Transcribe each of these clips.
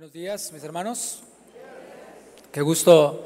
Buenos días, mis hermanos. Qué gusto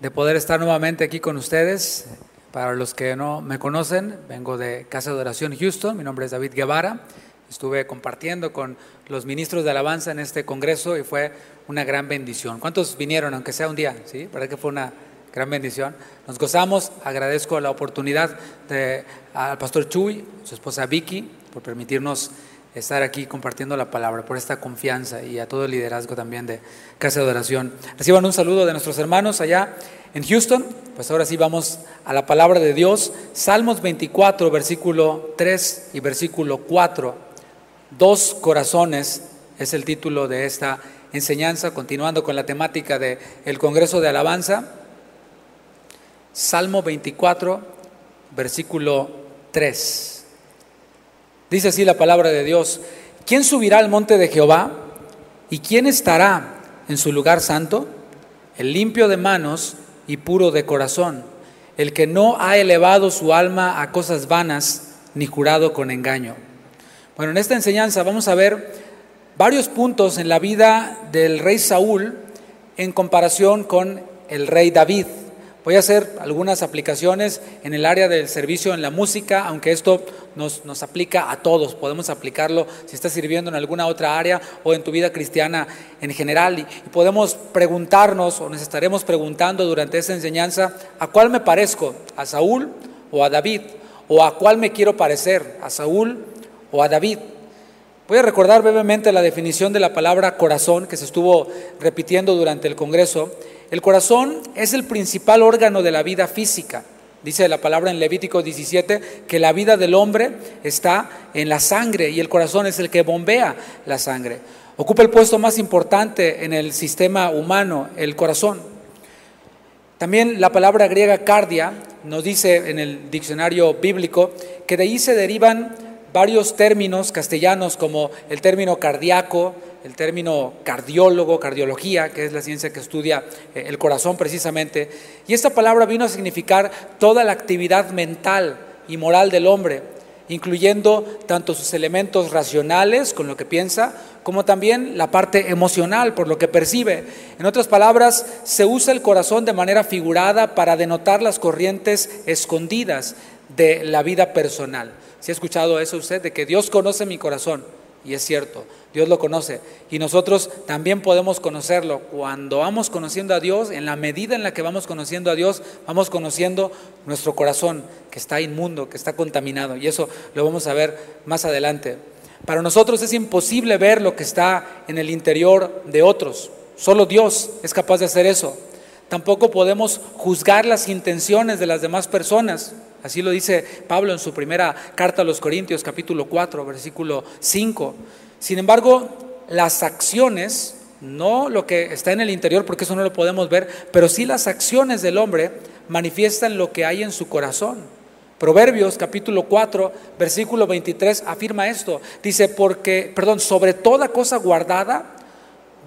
de poder estar nuevamente aquí con ustedes. Para los que no me conocen, vengo de Casa de Oración Houston. Mi nombre es David Guevara. Estuve compartiendo con los ministros de alabanza en este congreso y fue una gran bendición. ¿Cuántos vinieron, aunque sea un día? ¿Sí? ¿Verdad que fue una gran bendición? Nos gozamos. Agradezco la oportunidad de, al pastor Chuy, su esposa Vicky, por permitirnos estar aquí compartiendo la palabra, por esta confianza y a todo el liderazgo también de Casa de Oración. Reciban un saludo de nuestros hermanos allá en Houston. Pues ahora sí vamos a la palabra de Dios. Salmos 24, versículo 3 y versículo 4. Dos corazones es el título de esta enseñanza, continuando con la temática del el Congreso de Alabanza. Salmo 24, versículo 3. Dice así la palabra de Dios, ¿quién subirá al monte de Jehová? ¿Y quién estará en su lugar santo? El limpio de manos y puro de corazón, el que no ha elevado su alma a cosas vanas ni jurado con engaño. Bueno, en esta enseñanza vamos a ver varios puntos en la vida del rey Saúl en comparación con el rey David. Voy a hacer algunas aplicaciones en el área del servicio en la música, aunque esto nos, aplica a todos. Podemos aplicarlo si estás sirviendo en alguna otra área o en tu vida cristiana en general. Y, y podemos preguntarnos o nos estaremos preguntando durante esta enseñanza, ¿a cuál me parezco? ¿A Saúl o a David? ¿O a cuál me quiero parecer? ¿A Saúl o a David? Voy a recordar brevemente la definición de la palabra corazón que se estuvo repitiendo durante el Congreso. El corazón es el principal órgano de la vida física. Dice la palabra en Levítico 17 que la vida del hombre está en la sangre y el corazón es el que bombea la sangre. Ocupa el puesto más importante en el sistema humano, el corazón. También la palabra griega cardia nos dice en el diccionario bíblico que de ahí se derivan varios términos castellanos como el término cardíaco, el término cardiólogo, cardiología, que es la ciencia que estudia eh, el corazón precisamente. Y esta palabra vino a significar toda la actividad mental y moral del hombre, incluyendo tanto sus elementos racionales, con lo que piensa, como también la parte emocional, por lo que percibe. En otras palabras, se usa el corazón de manera figurada para denotar las corrientes escondidas de la vida personal. ¿Si ha escuchado eso usted? De que Dios conoce mi corazón. Y es cierto, Dios lo conoce. Y nosotros también podemos conocerlo. Cuando vamos conociendo a Dios, en la medida en la que vamos conociendo a Dios, vamos conociendo nuestro corazón, que está inmundo, que está contaminado. Y eso lo vamos a ver más adelante. Para nosotros es imposible ver lo que está en el interior de otros. Solo Dios es capaz de hacer eso. Tampoco podemos juzgar las intenciones de las demás personas. Así lo dice Pablo en su primera carta a los Corintios, capítulo 4, versículo 5. Sin embargo, las acciones, no lo que está en el interior, porque eso no lo podemos ver, pero sí las acciones del hombre manifiestan lo que hay en su corazón. Proverbios capítulo 4, versículo 23 afirma esto. Dice, porque, perdón, sobre toda cosa guardada,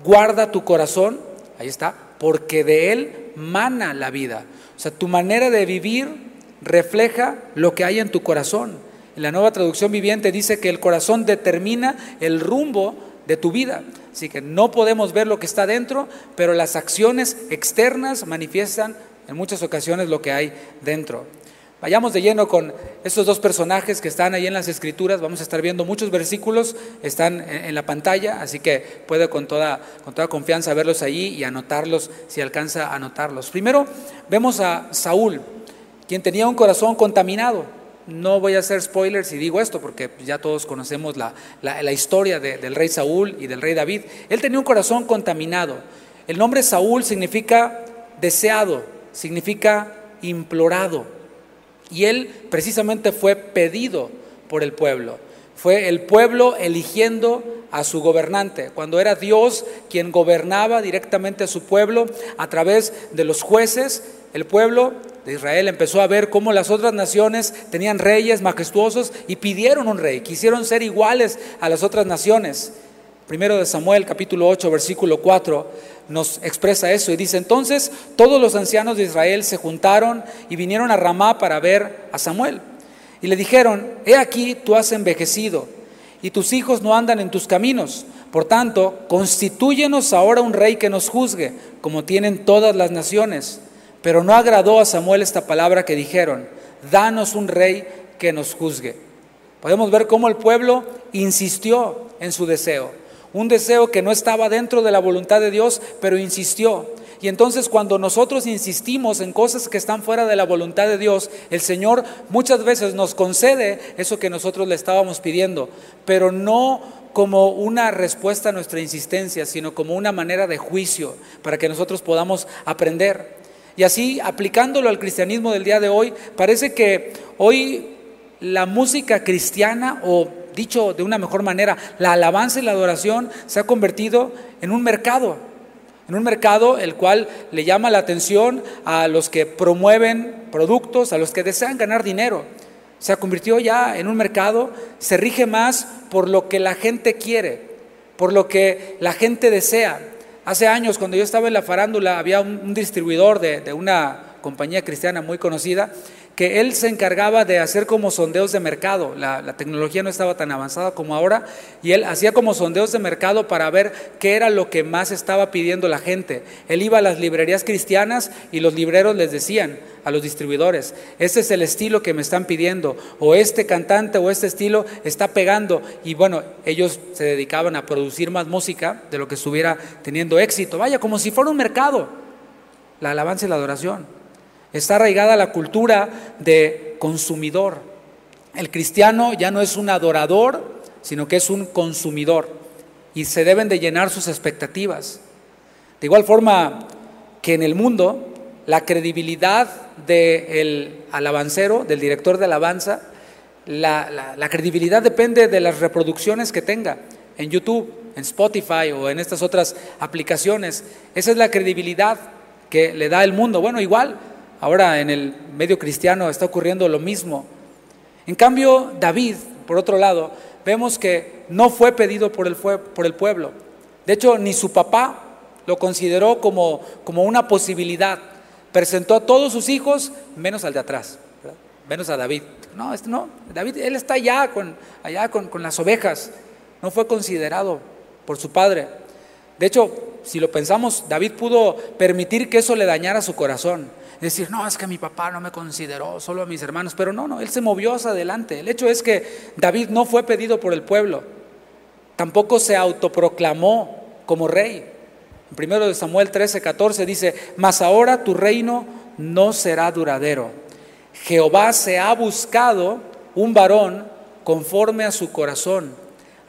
guarda tu corazón, ahí está, porque de él mana la vida. O sea, tu manera de vivir refleja lo que hay en tu corazón. La nueva traducción viviente dice que el corazón determina el rumbo de tu vida. Así que no podemos ver lo que está dentro, pero las acciones externas manifiestan en muchas ocasiones lo que hay dentro. Vayamos de lleno con estos dos personajes que están ahí en las escrituras. Vamos a estar viendo muchos versículos, están en la pantalla, así que puede con toda, con toda confianza verlos ahí y anotarlos si alcanza a anotarlos. Primero vemos a Saúl quien tenía un corazón contaminado. No voy a hacer spoilers si digo esto, porque ya todos conocemos la, historia del rey Saúl y del rey David. Él tenía un corazón contaminado. El nombre Saúl significa deseado, significa implorado. Y él precisamente fue pedido por el pueblo. Fue el pueblo eligiendo a su gobernante, cuando era Dios quien gobernaba directamente a su pueblo a través de los jueces, el pueblo de Israel empezó a ver cómo las otras naciones tenían reyes majestuosos y pidieron un rey, quisieron ser iguales a las otras naciones. Primero de Samuel capítulo 8 versículo 4 nos expresa eso y dice, entonces todos los ancianos de Israel se juntaron y vinieron a Ramá para ver a Samuel. Y le dijeron, he aquí tú has envejecido y tus hijos no andan en tus caminos, Por tanto, constitúyenos ahora un rey que nos juzgue, como tienen todas las naciones. Pero no agradó a Samuel esta palabra que dijeron, danos un rey que nos juzgue. Podemos ver cómo el pueblo insistió en su deseo, un deseo que no estaba dentro de la voluntad de Dios, pero insistió. Y entonces cuando nosotros insistimos en cosas que están fuera de la voluntad de Dios, el Señor muchas veces nos concede eso que nosotros le estábamos pidiendo, pero no como una respuesta a nuestra insistencia, sino como una manera de juicio para que nosotros podamos aprender. Y así, aplicándolo al cristianismo del día de hoy, parece que hoy la música cristiana, o dicho de una mejor manera, la alabanza y la adoración se ha convertido en un mercado, en un mercado el cual le llama la atención a los que promueven productos, a los que desean ganar dinero se convirtió ya en un mercado, se rige más por lo que la gente quiere, por lo que la gente desea. Hace años, cuando yo estaba en la farándula, había un, distribuidor de, una compañía cristiana muy conocida que él se encargaba de hacer como sondeos de mercado. La, tecnología no estaba tan avanzada como ahora y él hacía como sondeos de mercado para ver qué era lo que más estaba pidiendo la gente. Él iba a las librerías cristianas y los libreros les decían a los distribuidores, este es el estilo que me están pidiendo o este cantante o este estilo está pegando y bueno, ellos se dedicaban a producir más música de lo que estuviera teniendo éxito. Vaya, como si fuera un mercado, la alabanza y la adoración. Está arraigada la cultura de consumidor. El cristiano ya no es un adorador, sino que es un consumidor y se deben de llenar sus expectativas. De igual forma que en el mundo, la credibilidad del alabancero, del director de alabanza, la, la, credibilidad depende de las reproducciones que tenga en YouTube, en Spotify o en estas otras aplicaciones. Esa es la credibilidad que le da el mundo. Bueno, igual, Ahora en el medio cristiano está ocurriendo lo mismo. En cambio, David, por otro lado, vemos que no fue pedido por el, por el pueblo. De hecho, ni su papá lo consideró como, una posibilidad. Presentó a todos sus hijos, menos al de atrás, menos a David. No, este no, David, él está allá, con las ovejas. No fue considerado por su padre. De hecho, si lo pensamos, David pudo permitir que eso le dañara su corazón decir, no, es que mi papá no me consideró, solo a mis hermanos, pero no, no, él se movió hacia adelante. El hecho es que David no fue pedido por el pueblo, tampoco se autoproclamó como rey. Primero de Samuel 13, 14 dice, mas ahora tu reino no será duradero. Jehová se ha buscado un varón conforme a su corazón,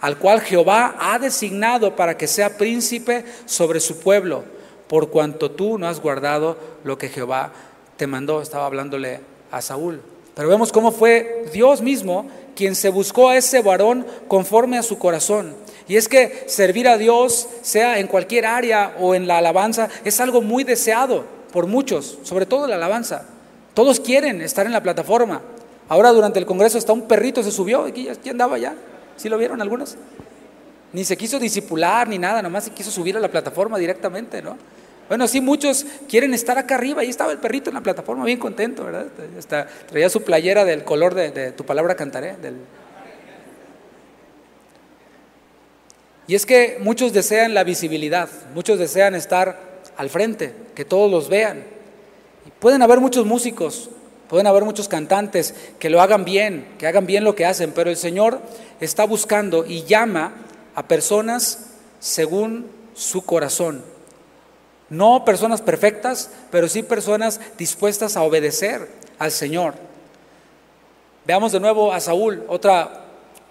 al cual Jehová ha designado para que sea príncipe sobre su pueblo por cuanto tú no has guardado lo que Jehová te mandó. Estaba hablándole a Saúl. Pero vemos cómo fue Dios mismo quien se buscó a ese varón conforme a su corazón. Y es que servir a Dios, sea en cualquier área o en la alabanza, es algo muy deseado por muchos, sobre todo la alabanza. Todos quieren estar en la plataforma. Ahora durante el Congreso está un perrito, se subió, aquí, aquí andaba ya. ¿Sí lo vieron algunos? Ni se quiso disipular ni nada, nomás se quiso subir a la plataforma directamente, ¿no? Bueno, sí, muchos quieren estar acá arriba. Ahí estaba el perrito en la plataforma, bien contento, ¿verdad? Hasta traía su playera del color de, tu palabra cantaré. Y es que muchos desean la visibilidad, muchos desean estar al frente, que todos los vean. pueden haber muchos músicos, pueden haber muchos cantantes que lo hagan bien, que hagan bien lo que hacen, pero el Señor está buscando y llama a personas según su corazón. No personas perfectas, pero sí personas dispuestas a obedecer al Señor. Veamos de nuevo a Saúl, otra,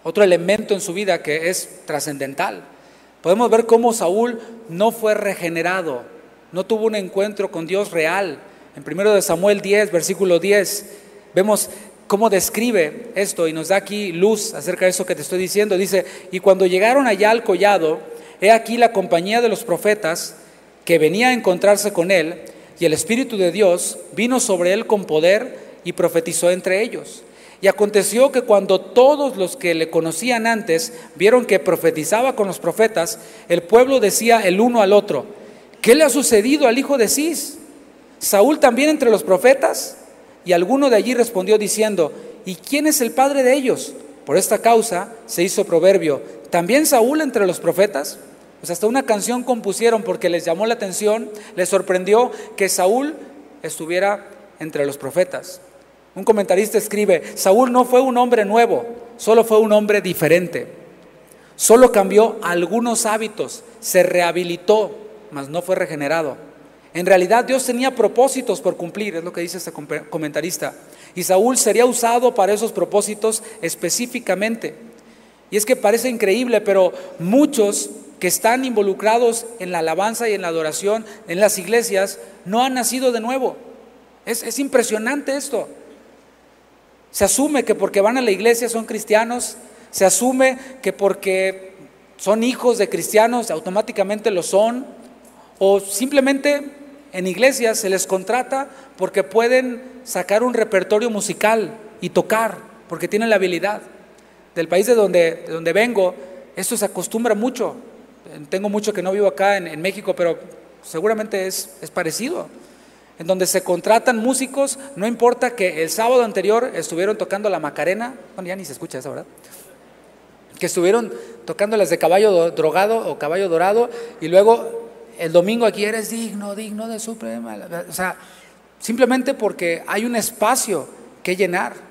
otro elemento en su vida que es trascendental. Podemos ver cómo Saúl no fue regenerado, no tuvo un encuentro con Dios real. En 1 de Samuel 10, versículo 10, vemos cómo describe esto y nos da aquí luz acerca de eso que te estoy diciendo. Dice, y cuando llegaron allá al collado, he aquí la compañía de los profetas, que venía a encontrarse con él, y el Espíritu de Dios vino sobre él con poder y profetizó entre ellos. Y aconteció que cuando todos los que le conocían antes vieron que profetizaba con los profetas, el pueblo decía el uno al otro, ¿qué le ha sucedido al hijo de Cis? Saúl también entre los profetas. Y alguno de allí respondió diciendo, ¿y quién es el padre de ellos? Por esta causa se hizo proverbio, ¿también Saúl entre los profetas? Pues hasta una canción compusieron porque les llamó la atención, les sorprendió que Saúl estuviera entre los profetas. Un comentarista escribe, Saúl no fue un hombre nuevo, solo fue un hombre diferente. Solo cambió algunos hábitos, se rehabilitó, mas no fue regenerado. En realidad Dios tenía propósitos por cumplir, es lo que dice este comentarista. Y Saúl sería usado para esos propósitos específicamente. Y es que parece increíble, pero muchos que están involucrados en la alabanza y en la adoración en las iglesias no han nacido de nuevo. Es, es impresionante esto. Se asume que porque van a la iglesia son cristianos, se asume que porque son hijos de cristianos automáticamente lo son, o simplemente en iglesias se les contrata porque pueden sacar un repertorio musical y tocar, porque tienen la habilidad. Del país de donde, donde vengo, esto se acostumbra mucho. Tengo mucho que no vivo acá en, México, pero seguramente es, es parecido. En donde se contratan músicos, no importa que el sábado anterior estuvieron tocando la Macarena, bueno, ya ni se escucha eso, ¿verdad? Que estuvieron tocando las de caballo drogado o caballo dorado y luego el domingo aquí eres digno, digno de suprema. O sea, simplemente porque hay un espacio que llenar.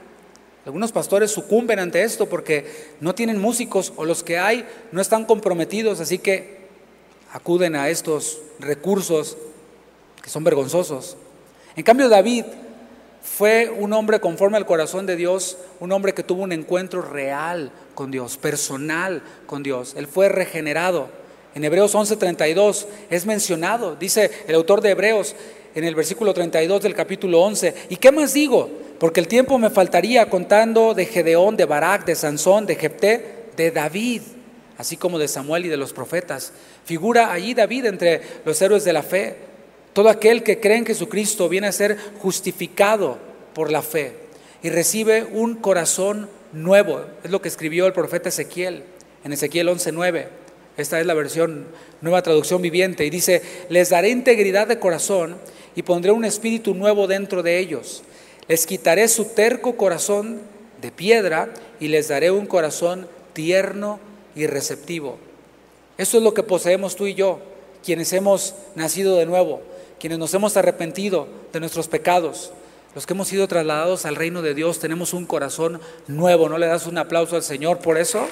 Algunos pastores sucumben ante esto porque no tienen músicos o los que hay no están comprometidos, así que acuden a estos recursos que son vergonzosos. En cambio, David fue un hombre conforme al corazón de Dios, un hombre que tuvo un encuentro real con Dios, personal con Dios. Él fue regenerado. En Hebreos 11:32 es mencionado, dice el autor de Hebreos en el versículo 32 del capítulo 11, ¿y qué más digo? Porque el tiempo me faltaría contando de Gedeón, de Barak, de Sansón, de Jepté, de David, así como de Samuel y de los profetas. Figura allí David entre los héroes de la fe. Todo aquel que cree en Jesucristo viene a ser justificado por la fe y recibe un corazón nuevo. Es lo que escribió el profeta Ezequiel en Ezequiel 11:9. Esta es la versión nueva traducción viviente y dice, "Les daré integridad de corazón y pondré un espíritu nuevo dentro de ellos. Les quitaré su terco corazón de piedra y les daré un corazón tierno y receptivo." Eso es lo que poseemos tú y yo, quienes hemos nacido de nuevo quienes nos hemos arrepentido de nuestros pecados, los que hemos sido trasladados al reino de Dios, tenemos un corazón nuevo. ¿No le das un aplauso al Señor por eso?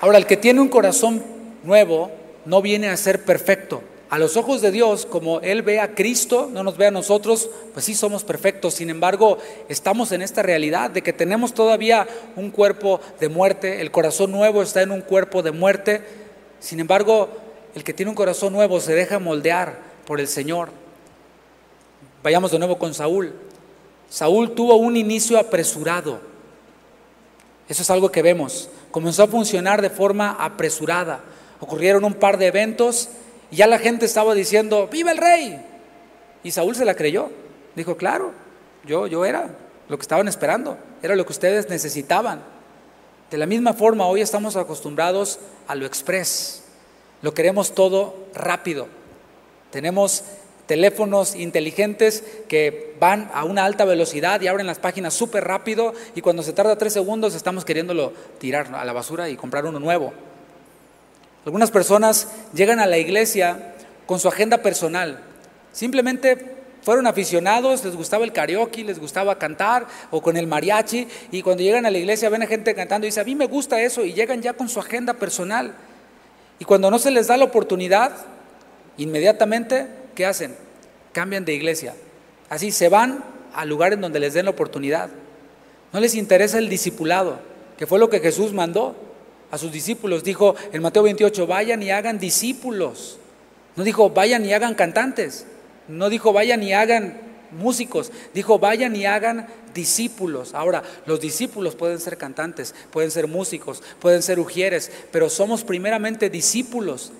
Ahora, el que tiene un corazón nuevo no viene a ser perfecto a los ojos de Dios, como Él ve a Cristo, no nos ve a nosotros, pues sí somos perfectos. Sin embargo, estamos en esta realidad de que tenemos todavía un cuerpo de muerte, el corazón nuevo está en un cuerpo de muerte. Sin embargo, el que tiene un corazón nuevo se deja moldear por el Señor. Vayamos de nuevo con Saúl. Saúl tuvo un inicio apresurado. Eso es algo que vemos. Comenzó a funcionar de forma apresurada. Ocurrieron un par de eventos y ya la gente estaba diciendo, ¡viva el rey! Y Saúl se la creyó. Dijo, claro, yo, yo era lo que estaban esperando, era lo que ustedes necesitaban. De la misma forma, hoy estamos acostumbrados a lo express. Lo queremos todo rápido. Tenemos teléfonos inteligentes que van a una alta velocidad y abren las páginas súper rápido y cuando se tarda tres segundos estamos queriéndolo tirar a la basura y comprar uno nuevo. Algunas personas llegan a la iglesia con su agenda personal. Simplemente fueron aficionados, les gustaba el karaoke, les gustaba cantar o con el mariachi y cuando llegan a la iglesia ven a gente cantando y dicen, a mí me gusta eso y llegan ya con su agenda personal. Y cuando no se les da la oportunidad, inmediatamente, ¿qué hacen? Cambian de iglesia. Así se van al lugar en donde les den la oportunidad. No les interesa el discipulado, que fue lo que Jesús mandó a sus discípulos. Dijo en Mateo 28, vayan y hagan discípulos. No dijo, vayan y hagan cantantes. No dijo, vayan y hagan músicos. Dijo, vayan y hagan discípulos. Ahora, los discípulos pueden ser cantantes, pueden ser músicos, pueden ser ujieres, pero somos primeramente discípulos.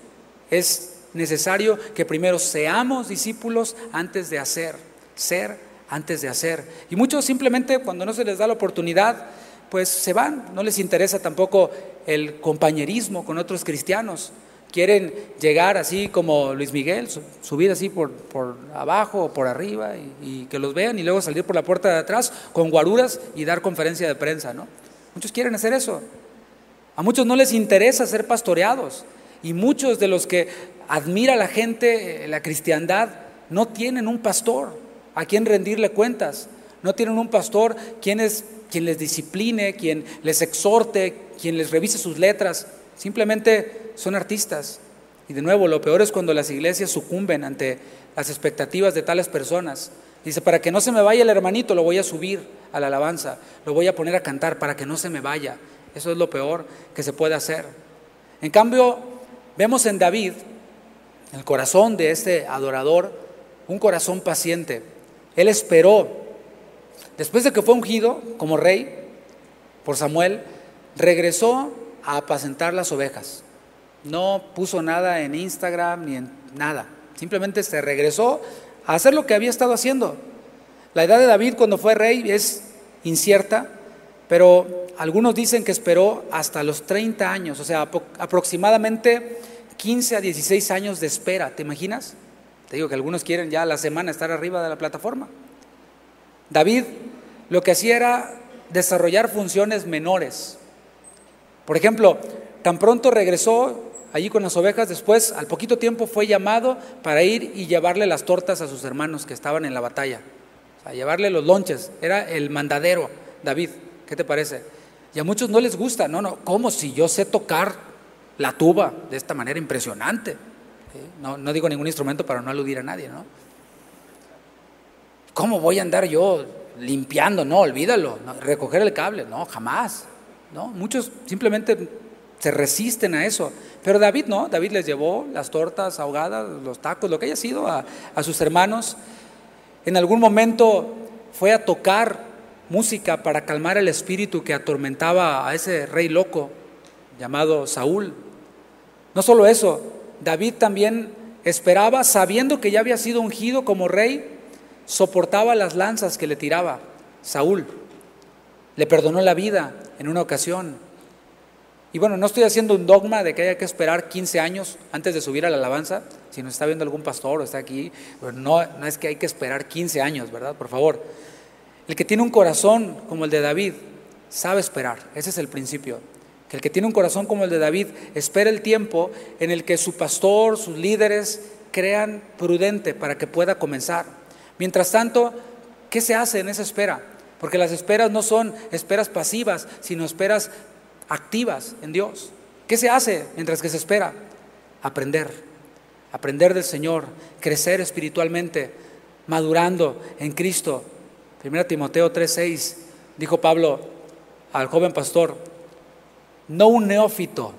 Es necesario que primero seamos discípulos antes de hacer, ser antes de hacer. Y muchos simplemente cuando no se les da la oportunidad, pues se van, no les interesa tampoco el compañerismo con otros cristianos. quieren llegar así como Luis Miguel, subir así por, por abajo o por arriba y, que los vean y luego salir por la puerta de atrás con guaruras y dar conferencia de prensa, ¿no? Muchos quieren hacer eso. A muchos no les interesa ser pastoreados y muchos de los que admira la gente, eh, la cristiandad, no tienen un pastor a quien rendirle cuentas, no tienen un pastor quien, es, quien les discipline, quien les exhorte, quien les revise sus letras. Simplemente son artistas. Y de nuevo, lo peor es cuando las iglesias sucumben ante las expectativas de tales personas. Dice, para que no se me vaya el hermanito, lo voy a subir a la alabanza, lo voy a poner a cantar para que no se me vaya. Eso es lo peor que se puede hacer. En cambio, vemos en David, el corazón de este adorador, un corazón paciente. Él esperó, después de que fue ungido como rey por Samuel, regresó a apacentar las ovejas. No puso nada en Instagram ni en nada. Simplemente se regresó a hacer lo que había estado haciendo. La edad de David cuando fue rey es incierta, pero algunos dicen que esperó hasta los 30 años, o sea, aproximadamente 15 a 16 años de espera. ¿Te imaginas? Te digo que algunos quieren ya la semana estar arriba de la plataforma. David lo que hacía era desarrollar funciones menores. Por ejemplo, tan pronto regresó allí con las ovejas, después al poquito tiempo fue llamado para ir y llevarle las tortas a sus hermanos que estaban en la batalla. a llevarle los lonches. Era el mandadero, David. ¿Qué te parece? Y a muchos no les gusta. No, no, ¿cómo si yo sé tocar la tuba de esta manera impresionante? No, no digo ningún instrumento para no aludir a nadie, ¿no? ¿Cómo voy a andar yo limpiando? No, olvídalo. recoger el cable, no, jamás. ¿No? Muchos simplemente se resisten a eso. Pero David no, David les llevó las tortas ahogadas, los tacos, lo que haya sido a, a sus hermanos. En algún momento fue a tocar música para calmar el espíritu que atormentaba a ese rey loco llamado Saúl. No solo eso, David también esperaba, sabiendo que ya había sido ungido como rey, soportaba las lanzas que le tiraba Saúl. Le perdonó la vida en una ocasión. Y bueno, no estoy haciendo un dogma de que haya que esperar 15 años antes de subir a la alabanza. Si nos está viendo algún pastor o está aquí, no, no es que hay que esperar 15 años, ¿verdad? Por favor. El que tiene un corazón como el de David sabe esperar. Ese es el principio. Que el que tiene un corazón como el de David espera el tiempo en el que su pastor, sus líderes crean prudente para que pueda comenzar. Mientras tanto, ¿qué se hace en esa espera? Porque las esperas no son esperas pasivas, sino esperas activas en Dios. ¿Qué se hace mientras que se espera? Aprender, aprender del Señor, crecer espiritualmente, madurando en Cristo. 1 Timoteo 3:6 dijo Pablo al joven pastor, no un neófito,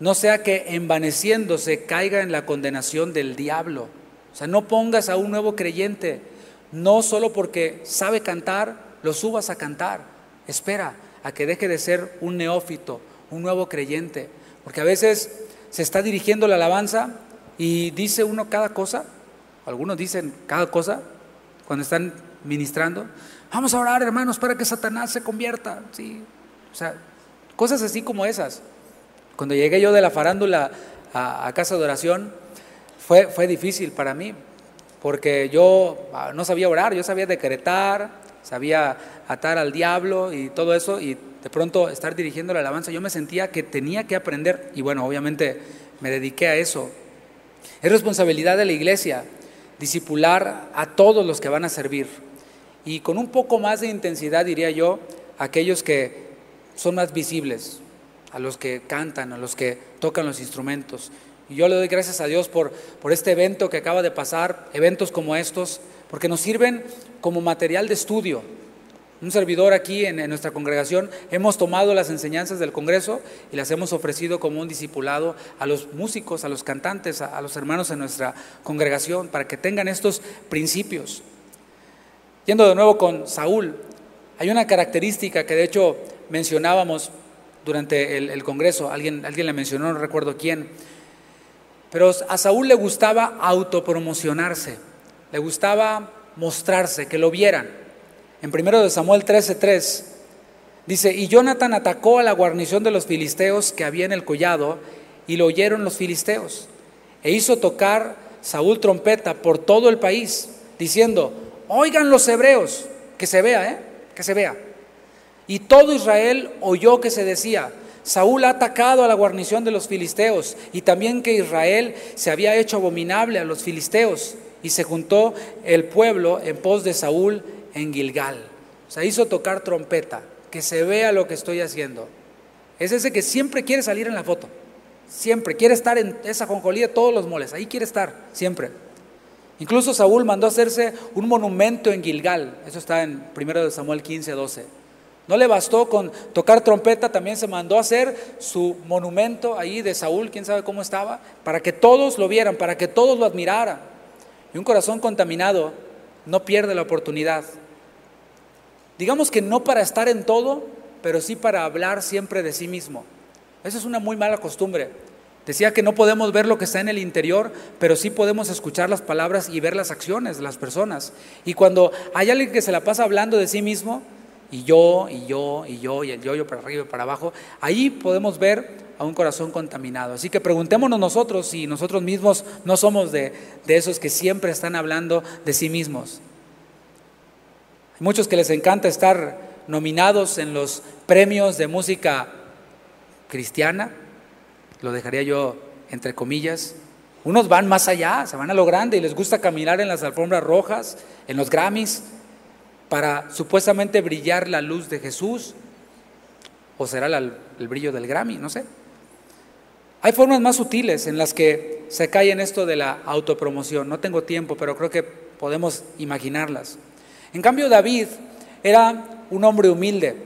no sea que envaneciéndose caiga en la condenación del diablo. O sea, no pongas a un nuevo creyente no solo porque sabe cantar, lo subas a cantar. Espera a que deje de ser un neófito, un nuevo creyente. Porque a veces se está dirigiendo la alabanza y dice uno cada cosa. Algunos dicen cada cosa cuando están ministrando. Vamos a orar, hermanos, para que Satanás se convierta. Sí. O sea, cosas así como esas. Cuando llegué yo de la farándula a, a casa de oración, fue, fue difícil para mí, porque yo ah, no sabía orar, yo sabía decretar, sabía atar al diablo y todo eso, y de pronto estar dirigiendo la alabanza, yo me sentía que tenía que aprender, y bueno, obviamente me dediqué a eso. Es responsabilidad de la iglesia disipular a todos los que van a servir, y con un poco más de intensidad, diría yo, aquellos que son más visibles, a los que cantan, a los que tocan los instrumentos. Y yo le doy gracias a Dios por, por este evento que acaba de pasar, eventos como estos, porque nos sirven como material de estudio. Un servidor aquí en, nuestra congregación hemos tomado las enseñanzas del Congreso y las hemos ofrecido como un discipulado a los músicos, a los cantantes, a, a los hermanos en nuestra congregación, para que tengan estos principios. Yendo de nuevo con Saúl, hay una característica que de hecho mencionábamos durante el, el Congreso, alguien, alguien la mencionó, no recuerdo quién, pero a Saúl le gustaba autopromocionarse, le gustaba mostrarse, que lo vieran. En 1 Samuel 13:3 dice, y Jonathan atacó a la guarnición de los filisteos que había en el collado y lo oyeron los filisteos. E hizo tocar Saúl trompeta por todo el país, diciendo, oigan los hebreos, que se vea, ¿eh? Que se vea. Y todo Israel oyó que se decía, Saúl ha atacado a la guarnición de los filisteos y también que Israel se había hecho abominable a los filisteos y se juntó el pueblo en pos de Saúl en Gilgal. O sea, hizo tocar trompeta, que se vea lo que estoy haciendo. Es ese que siempre quiere salir en la foto, siempre quiere estar en esa jonjolía de todos los moles, ahí quiere estar, siempre. Incluso Saúl mandó hacerse un monumento en Gilgal, eso está en 1 Samuel 15, 12 no le bastó con tocar trompeta, también se mandó a hacer su monumento ahí de Saúl, quién sabe cómo estaba, para que todos lo vieran, para que todos lo admiraran. Y un corazón contaminado no pierde la oportunidad. Digamos que no para estar en todo, pero sí para hablar siempre de sí mismo. Esa es una muy mala costumbre. Decía que no podemos ver lo que está en el interior, pero sí podemos escuchar las palabras y ver las acciones de las personas. Y cuando hay alguien que se la pasa hablando de sí mismo, y yo, y yo, y yo, y el yo, yo para arriba y para abajo, ahí podemos ver a un corazón contaminado. Así que preguntémonos nosotros si nosotros mismos no somos de, de esos que siempre están hablando de sí mismos. Hay muchos que les encanta estar nominados en los premios de música cristiana, lo dejaría yo entre comillas. Unos van más allá, se van a lo grande y les gusta caminar en las alfombras rojas, en los Grammys, para supuestamente brillar la luz de Jesús, o será el brillo del Grammy, no sé. Hay formas más sutiles en las que se cae en esto de la autopromoción. No tengo tiempo, pero creo que podemos imaginarlas. En cambio, David era un hombre humilde.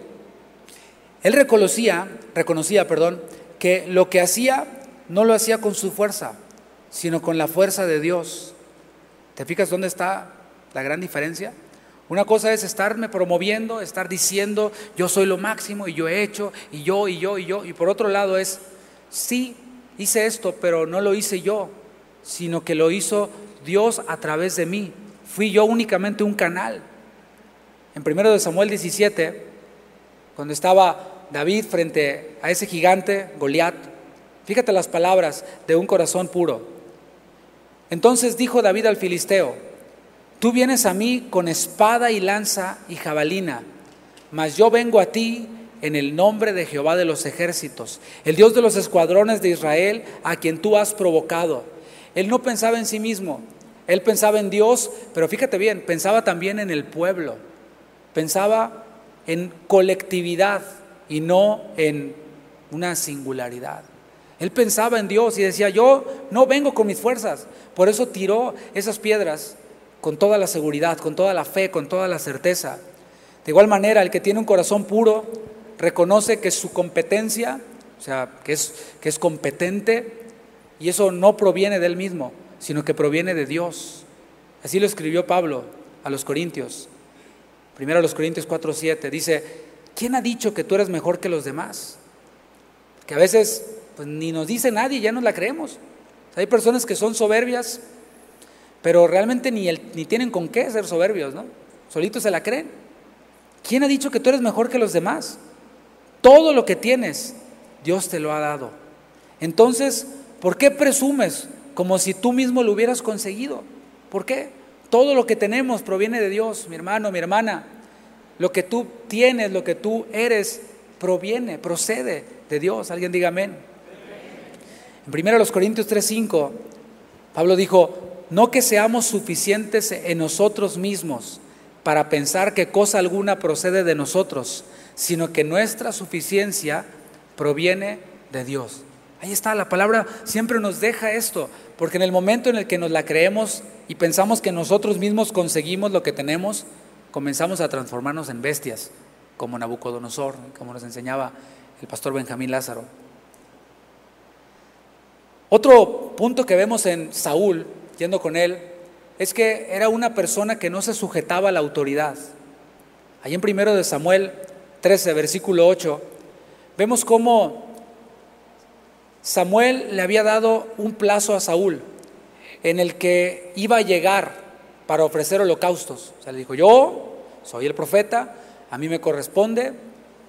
Él reconocía, reconocía, perdón, que lo que hacía no lo hacía con su fuerza, sino con la fuerza de Dios. ¿Te fijas dónde está la gran diferencia? Una cosa es estarme promoviendo, estar diciendo yo soy lo máximo y yo he hecho y yo y yo y yo. Y por otro lado es, sí, hice esto, pero no lo hice yo, sino que lo hizo Dios a través de mí. Fui yo únicamente un canal. En primero de Samuel 17, cuando estaba David frente a ese gigante, Goliat, fíjate las palabras de un corazón puro. Entonces dijo David al filisteo, Tú vienes a mí con espada y lanza y jabalina, mas yo vengo a ti en el nombre de Jehová de los ejércitos, el Dios de los escuadrones de Israel, a quien tú has provocado. Él no pensaba en sí mismo, él pensaba en Dios, pero fíjate bien, pensaba también en el pueblo, pensaba en colectividad y no en una singularidad. Él pensaba en Dios y decía, yo no vengo con mis fuerzas. Por eso tiró esas piedras con toda la seguridad, con toda la fe, con toda la certeza. De igual manera, el que tiene un corazón puro reconoce que su competencia, o sea, que es, que es competente, y eso no proviene de él mismo, sino que proviene de Dios. Así lo escribió Pablo a los Corintios. Primero a los Corintios 4:7 dice, ¿quién ha dicho que tú eres mejor que los demás? Que a veces pues, ni nos dice nadie, ya nos la creemos. hay personas que son soberbias, pero realmente ni, ni tienen con qué ser soberbios, ¿no? Solitos se la creen. ¿Quién ha dicho que tú eres mejor que los demás? Todo lo que tienes, Dios te lo ha dado. Entonces, ¿por qué presumes como si tú mismo lo hubieras conseguido? ¿Por qué? Todo lo que tenemos proviene de Dios, mi hermano, mi hermana. Lo que tú tienes, lo que tú eres, proviene, procede de Dios. Alguien diga amén. En 1 Corintios 3:5, Pablo dijo, no que seamos suficientes en nosotros mismos para pensar que cosa alguna procede de nosotros, sino que nuestra suficiencia proviene de Dios. Ahí está, la palabra siempre nos deja esto, porque en el momento en el que nos la creemos y pensamos que nosotros mismos conseguimos lo que tenemos, comenzamos a transformarnos en bestias, como Nabucodonosor, como nos enseñaba el pastor Benjamín Lázaro. Otro punto que vemos en Saúl yendo con él, es que era una persona que no se sujetaba a la autoridad. Ahí en primero de Samuel 13, versículo 8, vemos cómo Samuel le había dado un plazo a Saúl en el que iba a llegar para ofrecer holocaustos. O sea, le dijo, yo soy el profeta, a mí me corresponde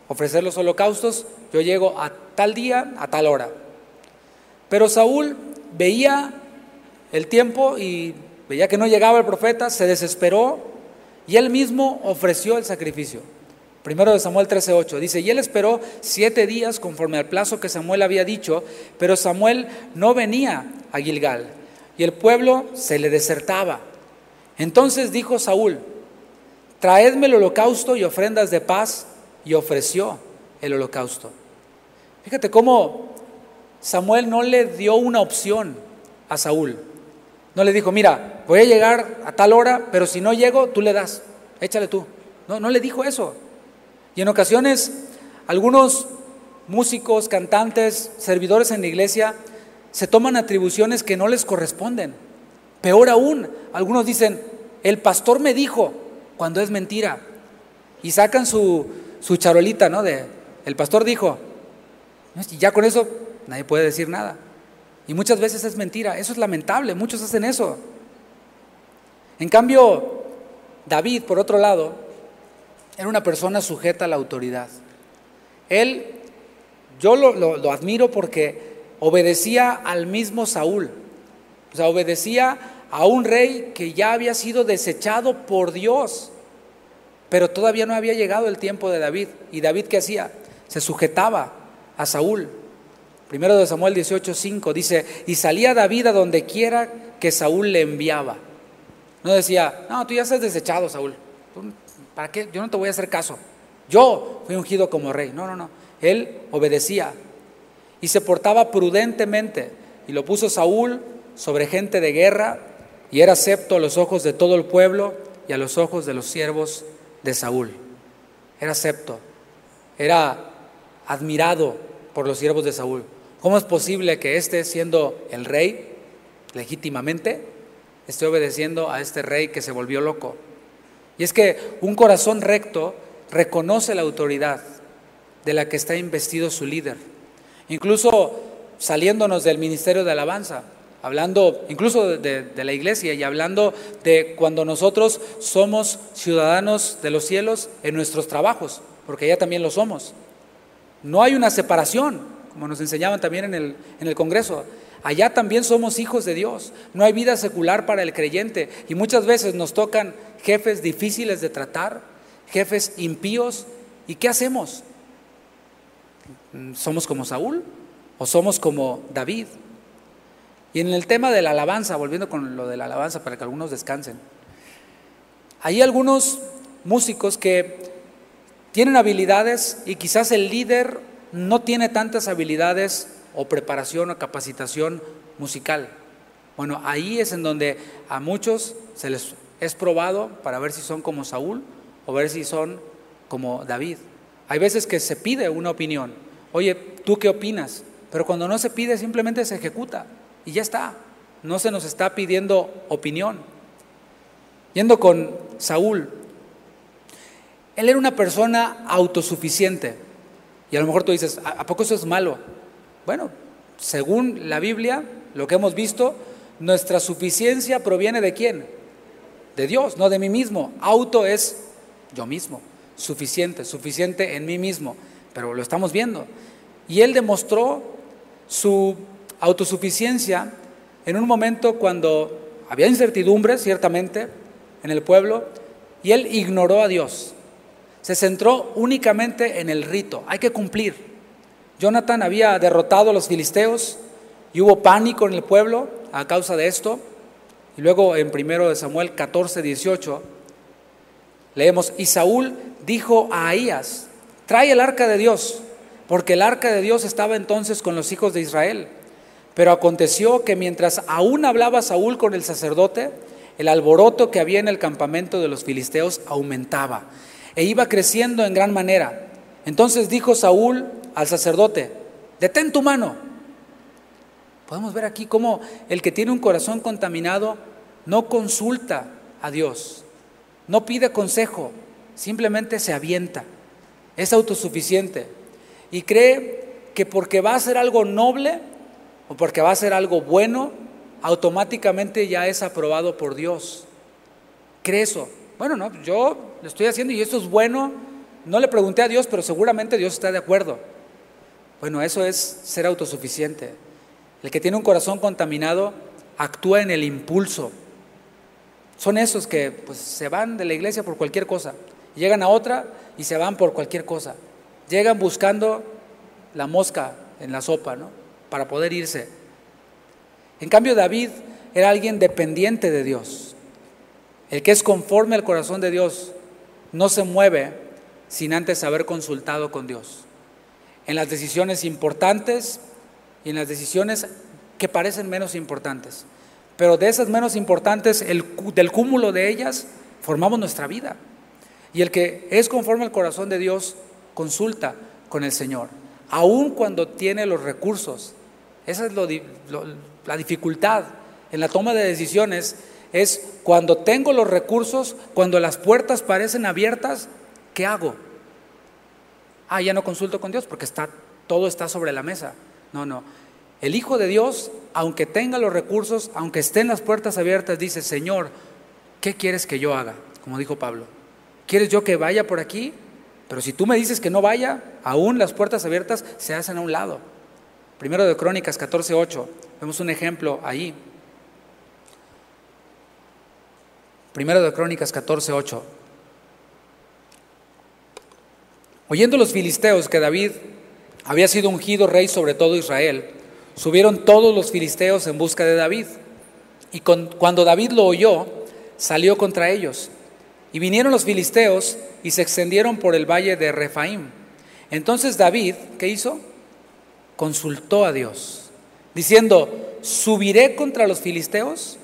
ofrecer los holocaustos, yo llego a tal día, a tal hora. Pero Saúl veía el tiempo y veía que no llegaba el profeta, se desesperó y él mismo ofreció el sacrificio. Primero de Samuel 13:8 dice, y él esperó siete días conforme al plazo que Samuel había dicho, pero Samuel no venía a Gilgal y el pueblo se le desertaba. Entonces dijo Saúl, traedme el holocausto y ofrendas de paz, y ofreció el holocausto. Fíjate cómo Samuel no le dio una opción a Saúl. No le dijo, mira, voy a llegar a tal hora, pero si no llego, tú le das, échale tú. No, no le dijo eso. Y en ocasiones, algunos músicos, cantantes, servidores en la iglesia se toman atribuciones que no les corresponden. Peor aún, algunos dicen, el pastor me dijo, cuando es mentira. Y sacan su, su charolita, ¿no? De, el pastor dijo. Y ya con eso nadie puede decir nada. Y muchas veces es mentira. Eso es lamentable. Muchos hacen eso. En cambio, David, por otro lado, era una persona sujeta a la autoridad. Él, yo lo, admiro porque obedecía al mismo Saúl. O sea, obedecía a un rey que ya había sido desechado por Dios. Pero todavía no había llegado el tiempo de David. ¿Y David qué hacía? Se sujetaba a Saúl. Primero de Samuel 18:5 dice, y salía David a donde quiera que Saúl le enviaba. No decía, no, tú ya estás desechado, Saúl. ¿Para qué? Yo no te voy a hacer caso. Yo fui ungido como rey. No, no, no. Él obedecía y se portaba prudentemente. Y lo puso Saúl sobre gente de guerra y era acepto a los ojos de todo el pueblo y a los ojos de los siervos de Saúl. Era acepto, era admirado por los siervos de Saúl. ¿Cómo es posible que éste, siendo el rey legítimamente, esté obedeciendo a este rey que se volvió loco? Y es que un corazón recto reconoce la autoridad de la que está investido su líder. Incluso saliéndonos del ministerio de alabanza, hablando incluso de, la iglesia y hablando de cuando nosotros somos ciudadanos de los cielos en nuestros trabajos, porque ya también lo somos. No hay una separación, como nos enseñaban también en el, en el Congreso. Allá también somos hijos de Dios. No hay vida secular para el creyente. Y muchas veces nos tocan jefes difíciles de tratar, jefes impíos. ¿Y qué hacemos? ¿Somos como Saúl o somos como David? Y en el tema de la alabanza, volviendo con lo de la alabanza para que algunos descansen, hay algunos músicos que tienen habilidades y quizás el líder no tiene tantas habilidades o preparación o capacitación musical. Bueno, ahí es en donde a muchos se les es probado para ver si son como Saúl o ver si son como David. Hay veces que se pide una opinión. Oye, ¿tú qué opinas? Pero cuando no se pide, simplemente se ejecuta. Y ya está. No se nos está pidiendo opinión. Yendo con Saúl, él era una persona autosuficiente. Y a lo mejor tú dices, ¿a poco eso es malo? Bueno, según la Biblia, lo que hemos visto, nuestra suficiencia proviene de quién? De Dios, no de mí mismo. Auto es yo mismo, suficiente, suficiente en mí mismo. Pero lo estamos viendo. Y él demostró su autosuficiencia en un momento cuando había incertidumbre, ciertamente, en el pueblo, y él ignoró a Dios. Se centró únicamente en el rito, hay que cumplir. Jonathan había derrotado a los filisteos y hubo pánico en el pueblo a causa de esto. Y luego en 1 Samuel 14, 18, leemos, y Saúl dijo a Ahías, trae el arca de Dios, porque el arca de Dios estaba entonces con los hijos de Israel. Pero aconteció que mientras aún hablaba Saúl con el sacerdote, el alboroto que había en el campamento de los filisteos aumentaba e iba creciendo en gran manera. Entonces dijo Saúl al sacerdote, detén tu mano. Podemos ver aquí cómo el que tiene un corazón contaminado no consulta a Dios, no pide consejo, simplemente se avienta, es autosuficiente y cree que porque va a ser algo noble, o porque va a ser algo bueno, automáticamente ya es aprobado por Dios. ¿Cree eso? Bueno, no, yo lo estoy haciendo y esto es bueno. No le pregunté a Dios, pero seguramente Dios está de acuerdo. Bueno, eso es ser autosuficiente. El que tiene un corazón contaminado actúa en el impulso. Son esos que pues, se van de la iglesia por cualquier cosa. Llegan a otra y se van por cualquier cosa. Llegan buscando la mosca en la sopa, ¿no? Para poder irse. En cambio, David era alguien dependiente de Dios. El que es conforme al corazón de Dios no se mueve sin antes haber consultado con Dios. En las decisiones importantes y en las decisiones que parecen menos importantes. Pero de esas menos importantes, el, del cúmulo de ellas, formamos nuestra vida. Y el que es conforme al corazón de Dios, consulta con el Señor, aun cuando tiene los recursos. Esa es la dificultad en la toma de decisiones, es cuando tengo los recursos, cuando las puertas parecen abiertas, ¿qué hago? Ah, ya no consulto con Dios porque está, todo está sobre la mesa. No, no. El Hijo de Dios, aunque tenga los recursos, aunque estén las puertas abiertas, dice, Señor, ¿qué quieres que yo haga? Como dijo Pablo. ¿Quieres yo que vaya por aquí? Pero si tú me dices que no vaya, aún las puertas abiertas se hacen a un lado. Primero de Crónicas 14.8, vemos un ejemplo ahí. Primero de Crónicas 14.8. Oyendo los filisteos que David había sido ungido rey sobre todo Israel, subieron todos los filisteos en busca de David. Y cuando David lo oyó, salió contra ellos. Y vinieron los filisteos y se extendieron por el valle de Refaim. Entonces David, ¿qué hizo? Consultó a Dios, diciendo, ¿subiré contra los filisteos?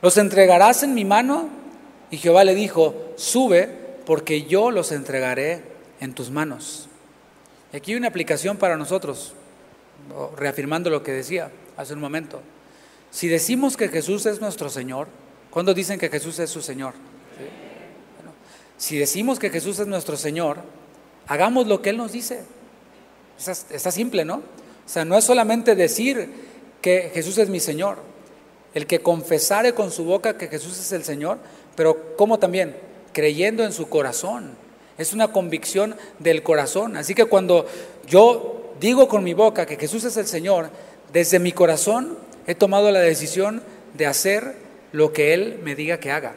¿Los entregarás en mi mano? Y Jehová le dijo, sube, porque yo los entregaré en tus manos. Y aquí hay una aplicación para nosotros, reafirmando lo que decía hace un momento. Si decimos que Jesús es nuestro Señor, ¿cuándo dicen que Jesús es su Señor? Si decimos que Jesús es nuestro Señor, hagamos lo que Él nos dice. Está, simple, ¿no? O sea, no es solamente decir que Jesús es mi Señor, el que confesare con su boca que Jesús es el Señor, pero ¿cómo también? Creyendo en su corazón. Es una convicción del corazón. Así que cuando yo digo con mi boca que Jesús es el Señor, desde mi corazón he tomado la decisión de hacer lo que Él me diga que haga.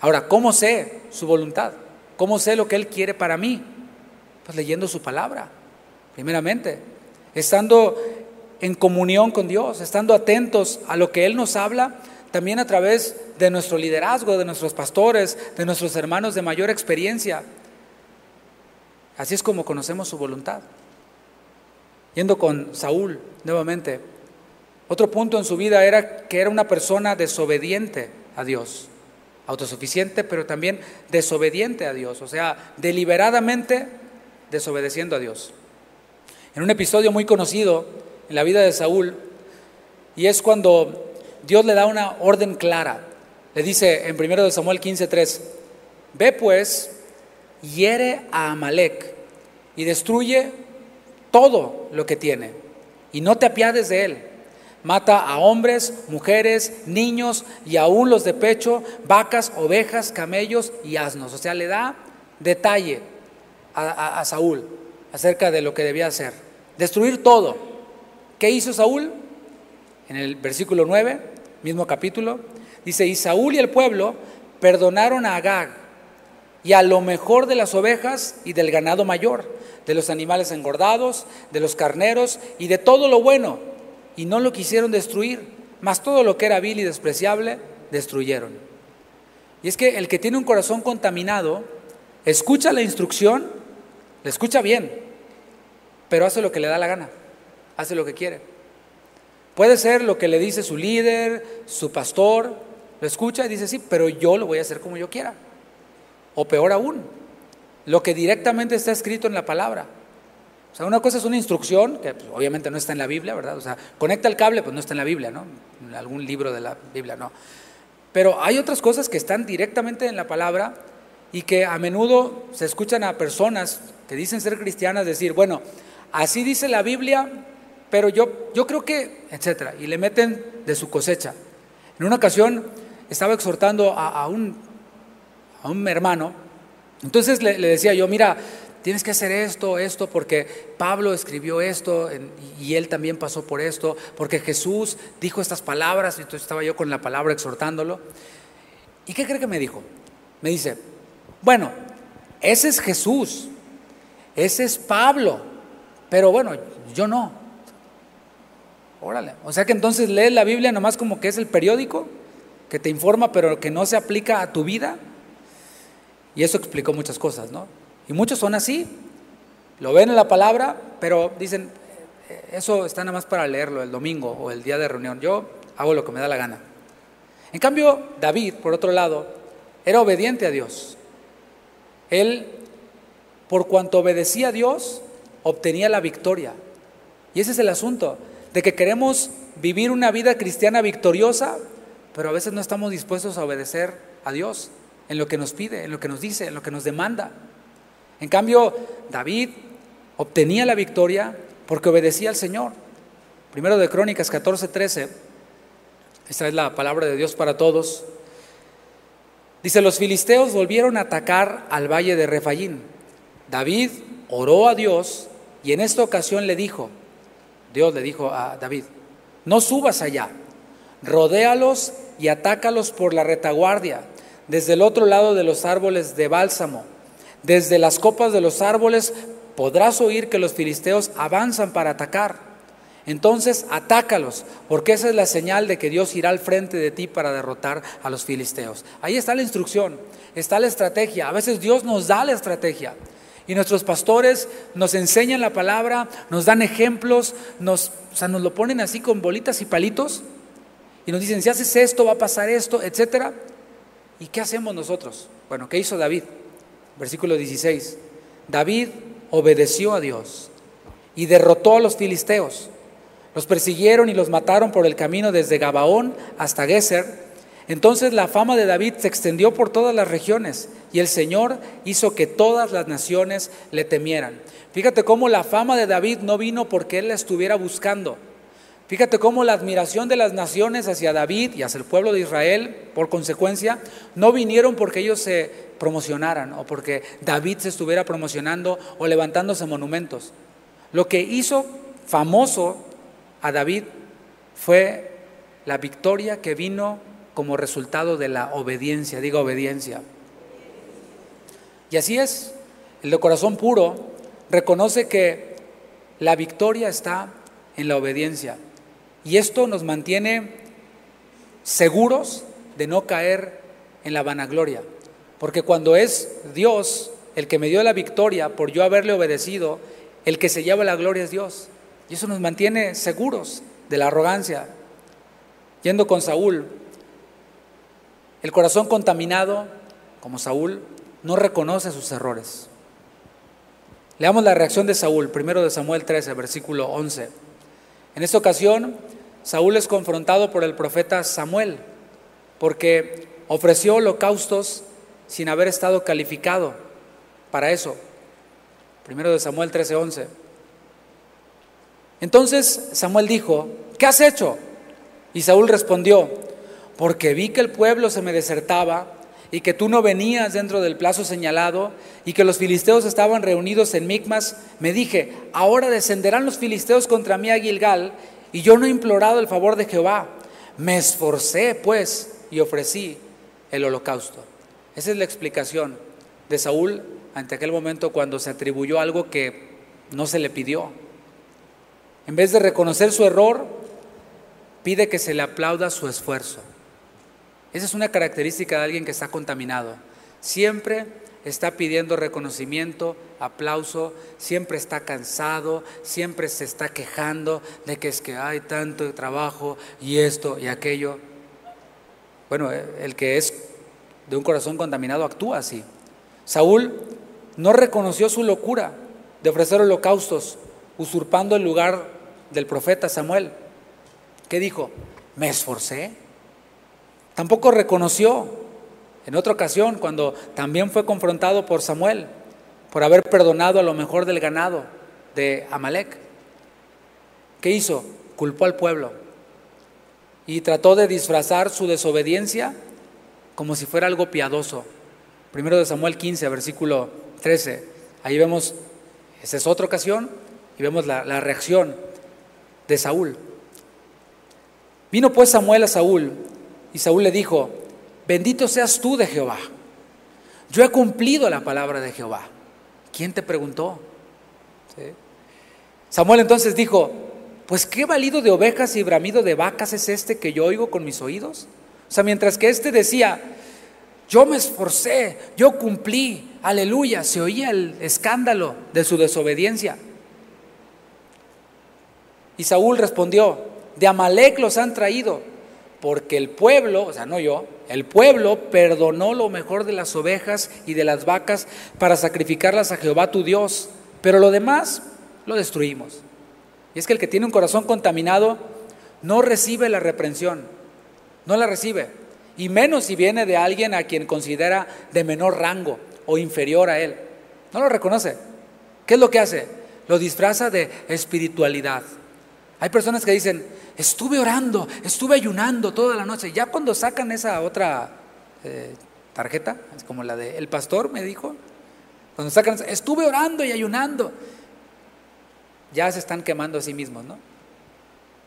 Ahora, ¿cómo sé su voluntad? ¿Cómo sé lo que Él quiere para mí? Pues leyendo su palabra, primeramente, estando en comunión con Dios, estando atentos a lo que Él nos habla, también a través de nuestro liderazgo, de nuestros pastores, de nuestros hermanos de mayor experiencia. Así es como conocemos su voluntad. Yendo con Saúl nuevamente, otro punto en su vida era que era una persona desobediente a Dios autosuficiente, pero también desobediente a Dios, o sea, deliberadamente desobedeciendo a Dios. En un episodio muy conocido en la vida de Saúl, y es cuando Dios le da una orden clara. Le dice en 1 Samuel 15:3, ve pues, hiere a Amalek y destruye todo lo que tiene, y no te apiades de él Mata a hombres, mujeres, niños y aún los de pecho, vacas, ovejas, camellos y asnos. O sea, le da detalle a, Saúl acerca de lo que debía hacer. Destruir todo. ¿Qué hizo Saúl? En el versículo 9, mismo capítulo, dice, y Saúl y el pueblo perdonaron a Agag y a lo mejor de las ovejas y del ganado mayor, de los animales engordados, de los carneros y de todo lo bueno y no lo quisieron destruir, mas todo lo que era vil y despreciable destruyeron. Y es que el que tiene un corazón contaminado, escucha la instrucción, le escucha bien, pero hace lo que le da la gana, hace lo que quiere. Puede ser lo que le dice su líder, su pastor, lo escucha y dice, sí, pero yo lo voy a hacer como yo quiera. O peor aún, lo que directamente está escrito en la palabra. O sea, una cosa es una instrucción, que pues, obviamente no está en la Biblia, ¿verdad? O sea, conecta el cable, pues no está en la Biblia, ¿no? En algún libro de la Biblia, no. Pero hay otras cosas que están directamente en la palabra y que a menudo se escuchan a personas que dicen ser cristianas decir, bueno, así dice la Biblia, pero yo, yo creo que, etcétera, y le meten de su cosecha. En una ocasión estaba exhortando a, un, a un hermano, entonces le, decía yo, mira, tienes que hacer esto, esto, porque Pablo escribió esto y él también pasó por esto, porque Jesús dijo estas palabras, y entonces estaba yo con la palabra exhortándolo. ¿Y qué cree que me dijo? Me dice, bueno, ese es Jesús, ese es Pablo, pero bueno, yo no. Órale, o sea que entonces lees la Biblia nomás como que es el periódico que te informa, pero que no se aplica a tu vida. Y eso explicó muchas cosas, ¿no? Y muchos son así, lo ven en la palabra, pero dicen, eso está nada más para leerlo el domingo o el día de reunión. Yo hago lo que me da la gana. En cambio, David, por otro lado, era obediente a Dios. Él, por cuanto obedecía a Dios, obtenía la victoria. Y ese es el asunto, de que queremos vivir una vida cristiana victoriosa, pero a veces no estamos dispuestos a obedecer a Dios en lo que nos pide, en lo que nos dice, en lo que nos demanda. En cambio, David obtenía la victoria porque obedecía al Señor. Primero de Crónicas 14, 13, esta es la palabra de Dios para todos. Dice, los filisteos volvieron a atacar al valle de Refayín. David oró a Dios y en esta ocasión le dijo, Dios le dijo a David, no subas allá, rodéalos y atácalos por la retaguardia, desde el otro lado de los árboles de bálsamo. Desde las copas de los árboles podrás oír que los filisteos avanzan para atacar. Entonces atácalos, porque esa es la señal de que Dios irá al frente de ti para derrotar a los filisteos. Ahí está la instrucción, está la estrategia. A veces Dios nos da la estrategia. Y nuestros pastores nos enseñan la palabra, nos dan ejemplos, nos, o sea, nos lo ponen así con bolitas y palitos y nos dicen, si haces esto, va a pasar esto, etc. ¿Y qué hacemos nosotros? Bueno, ¿qué hizo David? Versículo 16. David obedeció a Dios y derrotó a los filisteos. Los persiguieron y los mataron por el camino desde Gabaón hasta Geser entonces la fama de David se extendió por todas las regiones y el Señor hizo que todas las naciones le temieran. Fíjate cómo la fama de David no vino porque él la estuviera buscando. Fíjate cómo la admiración de las naciones hacia David y hacia el pueblo de Israel, por consecuencia, no vinieron porque ellos se promocionaran o porque David se estuviera promocionando o levantándose monumentos. Lo que hizo famoso a David fue la victoria que vino como resultado de la obediencia, diga obediencia. Y así es, el de corazón puro reconoce que la victoria está en la obediencia. Y esto nos mantiene seguros de no caer en la vanagloria. Porque cuando es Dios el que me dio la victoria por yo haberle obedecido, el que se lleva la gloria es Dios. Y eso nos mantiene seguros de la arrogancia. Yendo con Saúl, el corazón contaminado, como Saúl, no reconoce sus errores. Leamos la reacción de Saúl, primero de Samuel 13, versículo 11. En esta ocasión, Saúl es confrontado por el profeta Samuel, porque ofreció holocaustos sin haber estado calificado para eso. Primero de Samuel 13, 11. Entonces Samuel dijo, ¿qué has hecho? Y Saúl respondió, porque vi que el pueblo se me desertaba y que tú no venías dentro del plazo señalado y que los filisteos estaban reunidos en Micmas, me dije, ahora descenderán los filisteos contra mí a Gilgal y yo no he implorado el favor de Jehová. Me esforcé pues y ofrecí el holocausto. Esa es la explicación de Saúl ante aquel momento cuando se atribuyó algo que no se le pidió. En vez de reconocer su error, pide que se le aplauda su esfuerzo. Esa es una característica de alguien que está contaminado. Siempre está pidiendo reconocimiento, aplauso, siempre está cansado, siempre se está quejando de que es que hay tanto trabajo y esto y aquello. Bueno, eh, el que es de un corazón contaminado actúa así. Saúl no reconoció su locura de ofrecer holocaustos, usurpando el lugar del profeta Samuel. ¿Qué dijo? Me esforcé, Tampoco reconoció en otra ocasión cuando también fue confrontado por Samuel por haber perdonado a lo mejor del ganado de Amalek. ¿Qué hizo? Culpó al pueblo y trató de disfrazar su desobediencia como si fuera algo piadoso. Primero de Samuel 15, versículo 13. ahí vemos, esa es otra ocasión, y vemos la, la reacción de Saúl. Vino pues Samuel a Saúl, y Saúl le dijo, bendito seas tú de Jehová. Yo he cumplido la palabra de Jehová. ¿Quién te preguntó? Samuel entonces dijo, pues qué valido de ovejas y bramido de vacas es este que yo oigo con mis oídos. O sea, mientras que este decía, yo me esforcé, yo cumplí, aleluya, se oía el escándalo de su desobediencia. Y Saúl respondió, de Amalek los han traído, porque el pueblo, o sea, no yo, el pueblo perdonó lo mejor de las ovejas y de las vacas para sacrificarlas a Jehová tu Dios, pero lo demás lo destruimos. Y es que el que tiene un corazón contaminado no recibe la reprensión, no la recibe. Y menos si viene de alguien a quien considera de menor rango o inferior a él. No lo reconoce. ¿Qué es lo que hace? Lo disfraza de espiritualidad. Hay personas que dicen, estuve orando, estuve ayunando toda la noche. Ya cuando sacan esa otra eh, tarjeta, es como la de el pastor me dijo, cuando sacan, estuve orando y ayunando ya se están quemando a sí mismos, ¿no?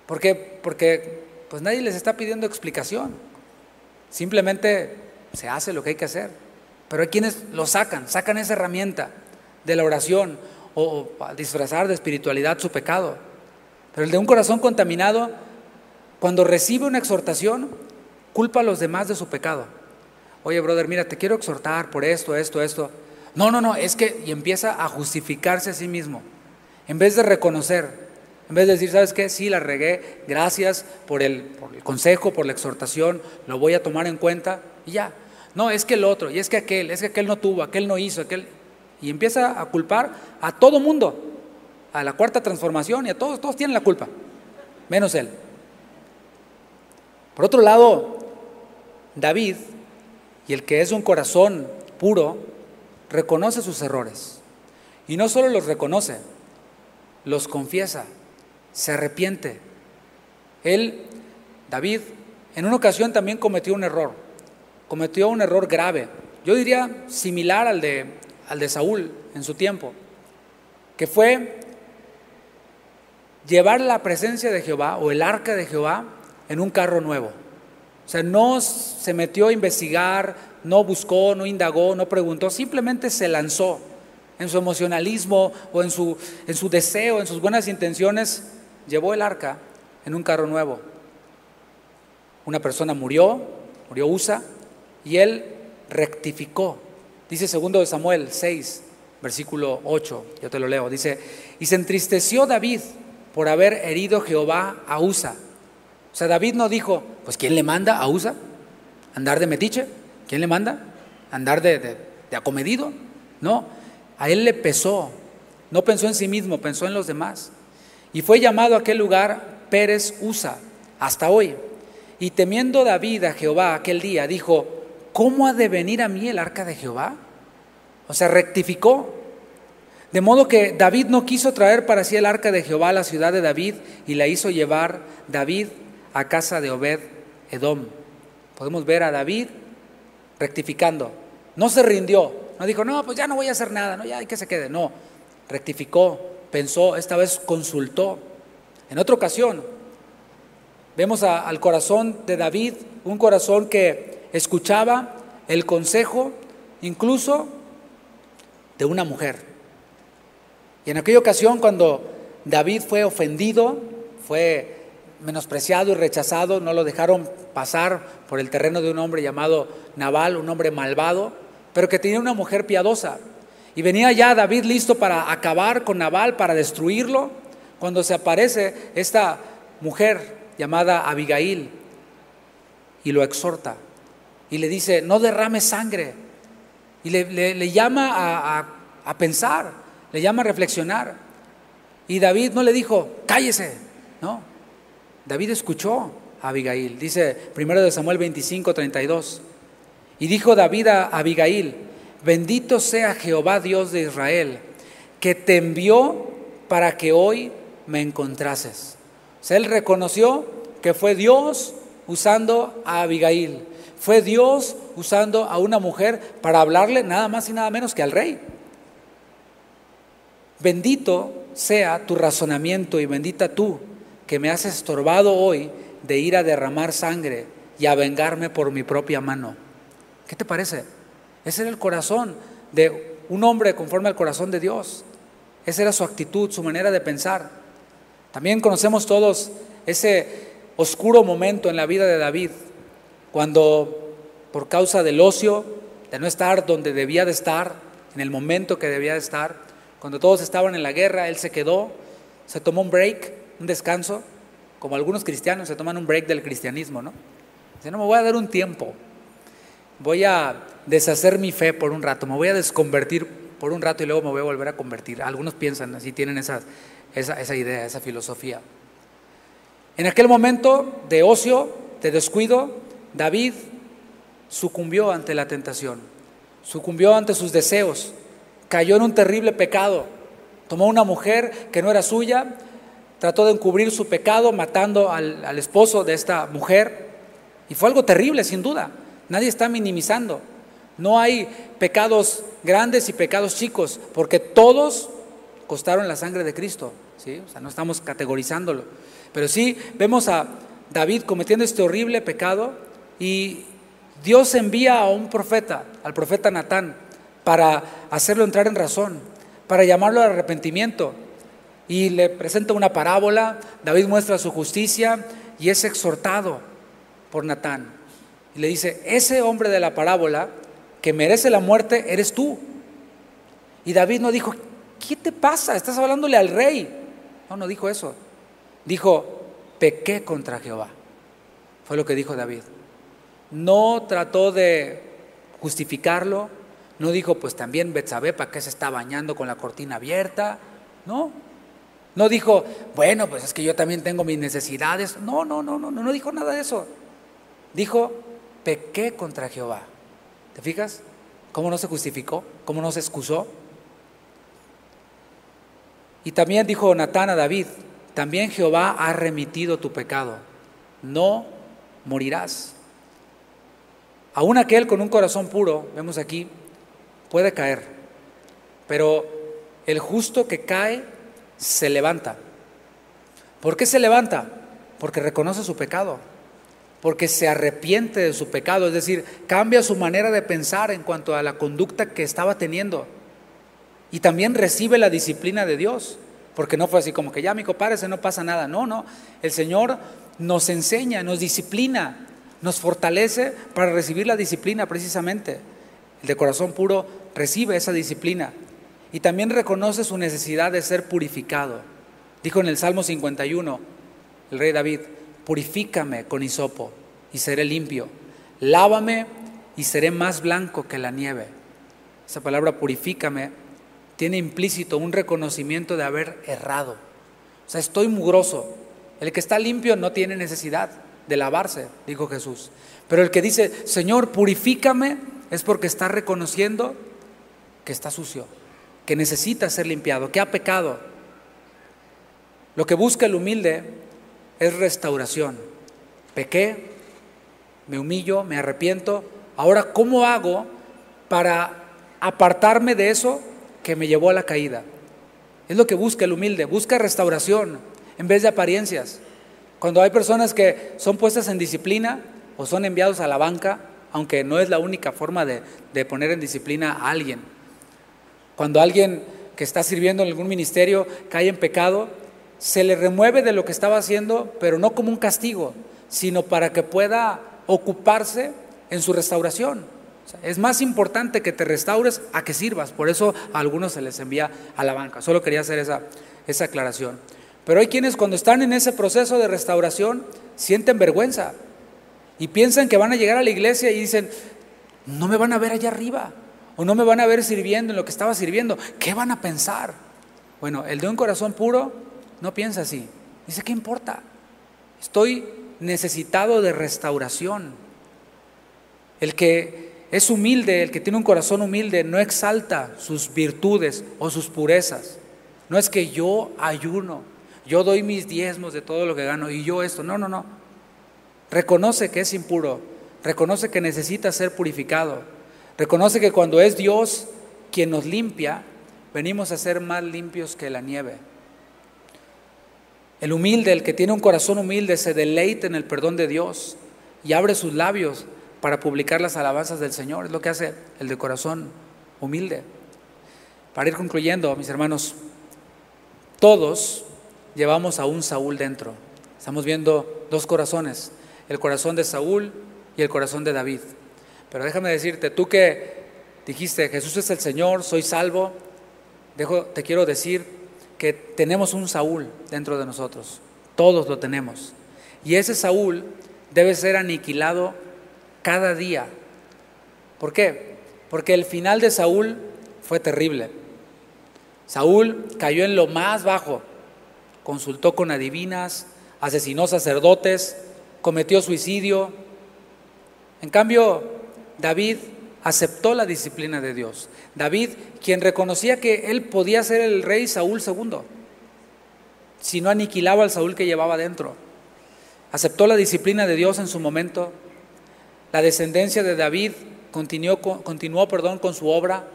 ¿Por qué? Porque pues nadie les está pidiendo explicación. Simplemente se hace lo que hay que hacer. Pero hay quienes lo sacan, sacan esa herramienta de la oración o, disfrazar de espiritualidad su pecado. Pero el de un corazón contaminado, cuando recibe una exhortación, culpa a los demás de su pecado. Oye, brother, mira, te quiero exhortar por esto, esto, esto. No, no, no, es que, y empieza a justificarse a sí mismo. En vez de reconocer, en vez de decir, ¿sabes qué? Sí, la regué, gracias por el, consejo, por la exhortación, lo voy a tomar en cuenta y ya. No, es que el otro, y es que aquel, es que aquel no tuvo, aquel no hizo, aquel... Y empieza a culpar a todo mundo, a la cuarta transformación y a todos, todos tienen la culpa, menos él. Por otro lado, David, y el que es un corazón puro, reconoce sus errores. Y no solo los reconoce, los confiesa, se arrepiente. Él, David, en una ocasión también cometió un error, cometió un error grave, yo diría similar al de, al de Saúl en su tiempo, que fue llevar la presencia de Jehová o el arca de Jehová en un carro nuevo. O sea, no se metió a investigar, no buscó, no indagó, no preguntó, simplemente se lanzó en su emocionalismo o en su, en su deseo, en sus buenas intenciones, llevó el arca en un carro nuevo. Una persona murió, murió Usa, y él rectificó. Dice segundo de Samuel 6, versículo 8, yo te lo leo, dice, y se entristeció David por haber herido Jehová a Usa. O sea, David no dijo, pues ¿quién le manda a Usa? ¿Andar de metiche? ¿Quién le manda? ¿Andar de, de, acomedido? No, a él le pesó, no pensó en sí mismo, pensó en los demás. Y fue llamado a aquel lugar Pérez Usa, hasta hoy. Y temiendo David a Jehová aquel día, dijo, ¿cómo ha de venir a mí el arca de Jehová? O sea, rectificó. De modo que David no quiso traer para sí el arca de Jehová a la ciudad de David y la hizo llevar David a casa de Obed Edom. Podemos ver a David rectificando. No se rindió, no dijo, no, pues ya no voy a hacer nada, no, ya hay que se quede. No, rectificó, pensó, esta vez consultó. En otra ocasión, vemos al corazón de David, un corazón que escuchaba el consejo incluso de una mujer. Y en aquella ocasión, cuando David fue ofendido, fue menospreciado y rechazado, no lo dejaron pasar por el terreno de un hombre llamado Naval, un hombre malvado, pero que tenía una mujer piadosa. Y venía ya David listo para acabar con Nabal, para destruirlo, cuando se aparece esta mujer llamada Abigail y lo exhorta y le dice, no derrame sangre. Y le, llama a pensar, le llama a reflexionar. Y David no le dijo, cállese, no. David escuchó a Abigail. Dice primero de Samuel 25, 32. Y dijo David a Abigail, bendito sea Jehová Dios de Israel, que te envió para que hoy me encontrases. O sea, él reconoció que fue Dios usando a Abigail, fue Dios usando a una mujer para hablarle nada más y nada menos que al rey. Bendito sea tu razonamiento y bendita tú que me has estorbado hoy de ir a derramar sangre y a vengarme por mi propia mano. ¿Qué te parece? Ese era el corazón de un hombre conforme al corazón de Dios. Esa era su actitud, su manera de pensar. También conocemos todos ese oscuro momento en la vida de David, cuando por causa del ocio, de no estar donde debía de estar, en el momento que debía de estar, cuando todos estaban en la guerra, él se quedó, se tomó un break, un descanso, como algunos cristianos se toman un break del cristianismo, ¿no? Dice, no, me voy a dar un tiempo, voy a deshacer mi fe por un rato, me voy a desconvertir por un rato y luego me voy a volver a convertir. Algunos piensan así, tienen esa, esa idea, esa filosofía. En aquel momento de ocio, de descuido, David sucumbió ante la tentación, sucumbió ante sus deseos, cayó en un terrible pecado. Tomó una mujer que no era suya, trató de encubrir su pecado matando al, esposo de esta mujer. Y fue algo terrible, sin duda. Nadie está minimizando. No hay pecados grandes y pecados chicos, porque todos costaron la sangre de Cristo. ¿sí? O sea, no estamos categorizándolo. Pero sí vemos a David cometiendo este horrible pecado y Dios envía a un profeta, al profeta Natán, para hacerlo entrar en razón, para llamarlo al arrepentimiento. Y le presenta una parábola, David muestra su justicia y es exhortado por Natán. Y le dice, ese hombre de la parábola que merece la muerte eres tú. Y David no dijo, ¿qué te pasa? Estás hablándole al rey. No, no dijo eso. Dijo, pequé contra Jehová. Fue lo que dijo David. No trató de justificarlo, no dijo, pues también Betsabé, ¿para qué se está bañando con la cortina abierta? No. No dijo, bueno, pues es que yo también tengo mis necesidades. No, no, no, no, no, no dijo nada de eso. Dijo, pequé contra Jehová. ¿Te fijas? ¿Cómo no se justificó? ¿Cómo no se excusó? Y también dijo Natán a David, también Jehová ha remitido tu pecado, no morirás. Aún aquel con un corazón puro, vemos aquí, puede caer, pero el justo que cae se levanta. ¿Por qué se levanta? Porque reconoce su pecado, porque se arrepiente de su pecado, es decir, cambia su manera de pensar en cuanto a la conducta que estaba teniendo y también recibe la disciplina de Dios, porque no fue así como que ya, mi se no pasa nada. No, no, el Señor nos enseña, nos disciplina, nos fortalece para recibir la disciplina precisamente. El de corazón puro recibe esa disciplina y también reconoce su necesidad de ser purificado. Dijo en el Salmo 51 el rey David, purifícame con hisopo y seré limpio, lávame y seré más blanco que la nieve. Esa palabra purifícame tiene implícito un reconocimiento de haber errado. O sea, estoy mugroso. El que está limpio no tiene necesidad de lavarse, dijo Jesús. Pero el que dice, Señor, purifícame, es porque está reconociendo que está sucio, que necesita ser limpiado, que ha pecado. Lo que busca el humilde es restauración. Pequé, me humillo, me arrepiento. Ahora, ¿cómo hago para apartarme de eso que me llevó a la caída? Es lo que busca el humilde, busca restauración en vez de apariencias. Cuando hay personas que son puestas en disciplina o son enviados a la banca, aunque no es la única forma de, poner en disciplina a alguien. Cuando alguien que está sirviendo en algún ministerio cae en pecado, se le remueve de lo que estaba haciendo, pero no como un castigo, sino para que pueda ocuparse en su restauración. es más importante que te restaures a que sirvas, por eso a algunos se les envía a la banca. Solo quería hacer esa, esa aclaración. Pero hay quienes cuando están en ese proceso de restauración sienten vergüenza y piensan que van a llegar a la iglesia y dicen, no me van a ver allá arriba, o no me van a ver sirviendo en lo que estaba sirviendo, ¿qué van a pensar? Bueno, el de un corazón puro no piensa así. Dice, ¿qué importa? Estoy necesitado de restauración. El que es humilde, el que tiene un corazón humilde, no exalta sus virtudes o sus purezas. No es que yo ayuno, yo doy mis diezmos de todo lo que gano y yo esto. No, no, no. Reconoce que es impuro, reconoce que necesita ser purificado, reconoce que cuando es Dios quien nos limpia, venimos a ser más limpios que la nieve. El humilde, el que tiene un corazón humilde, se deleita en el perdón de Dios y abre sus labios para publicar las alabanzas del Señor. Es lo que hace el de corazón humilde. Para ir concluyendo, mis hermanos, todos llevamos a un Saúl dentro. Estamos viendo dos corazones, el corazón de Saúl y el corazón de David. Pero déjame decirte, tú que dijiste, Jesús es el Señor, soy salvo, te quiero decir que tenemos un Saúl dentro de nosotros. Todos lo tenemos. Y ese Saúl debe ser aniquilado cada día. ¿Por qué? Porque el final de Saúl fue terrible. Saúl cayó en lo más bajo, consultó con adivinas, asesinó sacerdotes, cometió suicidio. En cambio, David aceptó la disciplina de Dios. David, quien reconocía que él podía ser el rey Saúl II, si no aniquilaba al Saúl que llevaba dentro. Aceptó la disciplina de Dios en su momento. La descendencia de David continuó, continuó perdón, con su obra.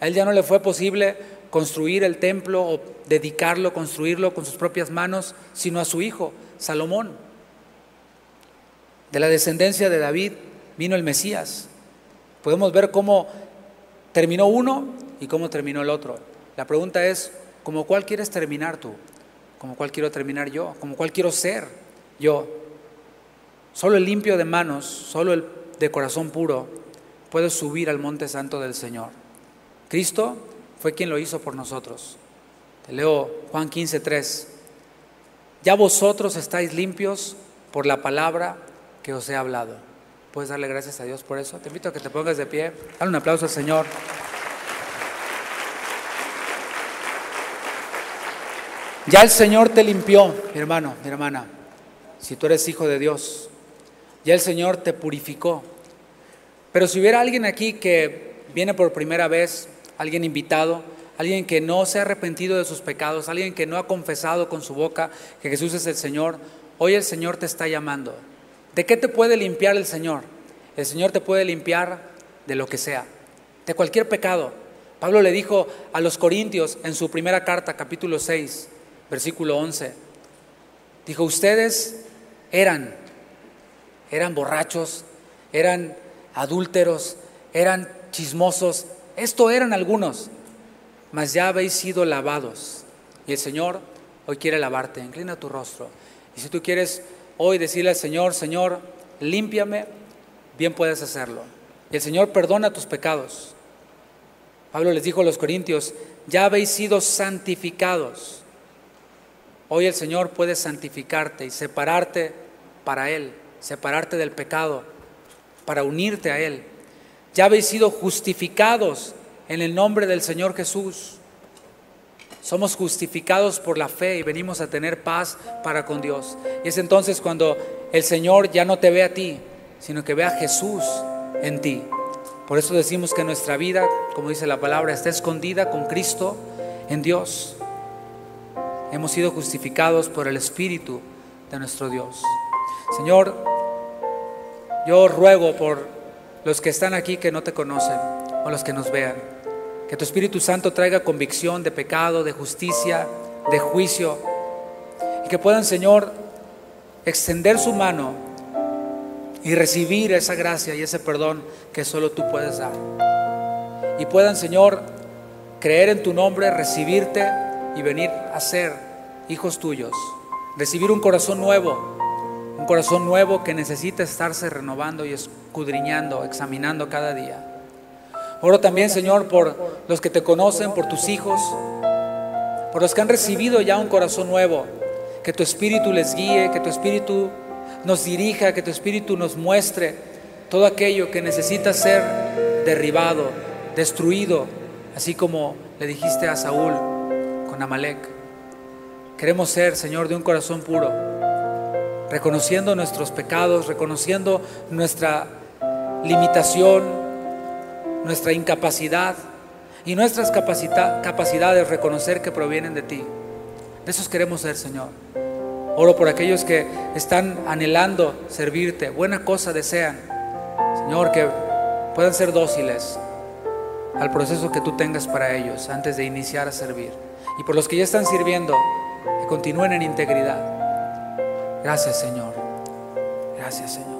A él ya no le fue posible construir el templo o dedicarlo, construirlo con sus propias manos, sino a su hijo, Salomón. De la descendencia de David vino el Mesías. Podemos ver cómo terminó uno y cómo terminó el otro. La pregunta es, ¿cómo cuál quieres terminar tú? ¿Cómo cuál quiero terminar yo? ¿Cómo cuál quiero ser yo? Solo el limpio de manos, solo el de corazón puro puede subir al monte santo del Señor. Cristo fue quien lo hizo por nosotros. Te leo Juan 15, 3. Ya vosotros estáis limpios por la palabra que os he hablado. ¿Puedes darle gracias a Dios por eso? Te invito a que te pongas de pie. Dale un aplauso al Señor. Ya el Señor te limpió, mi hermano, mi hermana, si tú eres hijo de Dios. Ya el Señor te purificó. Pero si hubiera alguien aquí que viene por primera vez, alguien invitado, alguien que no se ha arrepentido de sus pecados, alguien que no ha confesado con su boca que Jesús es el Señor, hoy el Señor te está llamando. ¿De qué te puede limpiar el Señor? El Señor te puede limpiar de lo que sea, de cualquier pecado. Pablo le dijo a los Corintios en su primera carta, capítulo 6, versículo 11, dijo, ustedes eran, eran borrachos, eran adúlteros, eran chismosos, esto eran algunos, mas ya habéis sido lavados. Y el Señor hoy quiere lavarte, inclina tu rostro. Y si tú quieres hoy decirle al Señor, Señor, límpiame, bien puedes hacerlo. Y el Señor perdona tus pecados. Pablo les dijo a los corintios, ya habéis sido santificados. Hoy el Señor puede santificarte y separarte para Él, separarte del pecado, para unirte a Él. Ya habéis sido justificados en el nombre del Señor Jesús. Somos justificados por la fe y venimos a tener paz para con Dios. Y es entonces cuando el Señor ya no te ve a ti, sino que ve a Jesús en ti. Por eso decimos que nuestra vida, como dice la palabra, está escondida con Cristo en Dios. Hemos sido justificados por el Espíritu de nuestro Dios. Señor, yo ruego por los que están aquí que no te conocen o los que nos vean, que tu Espíritu Santo traiga convicción de pecado, de justicia, de juicio, y que puedan, Señor, extender su mano y recibir esa gracia y ese perdón que solo tú puedes dar. Y puedan, Señor, creer en tu nombre, recibirte y venir a ser hijos tuyos, recibir un corazón nuevo un corazón nuevo que necesita estarse renovando y escudriñando, examinando cada día. Oro también, Señor, por los que te conocen, por tus hijos, por los que han recibido ya un corazón nuevo. Que tu espíritu les guíe, que tu espíritu nos dirija, que tu espíritu nos muestre todo aquello que necesita ser derribado, destruido, así como le dijiste a Saúl con Amalek. Queremos ser, Señor, de un corazón puro reconociendo nuestros pecados, reconociendo nuestra limitación, nuestra incapacidad y nuestras capacidades reconocer que provienen de ti. De esos queremos ser, Señor. Oro por aquellos que están anhelando servirte, buena cosa desean, Señor, que puedan ser dóciles al proceso que tú tengas para ellos antes de iniciar a servir. Y por los que ya están sirviendo, que continúen en integridad. Gracias Señor. Gracias Señor.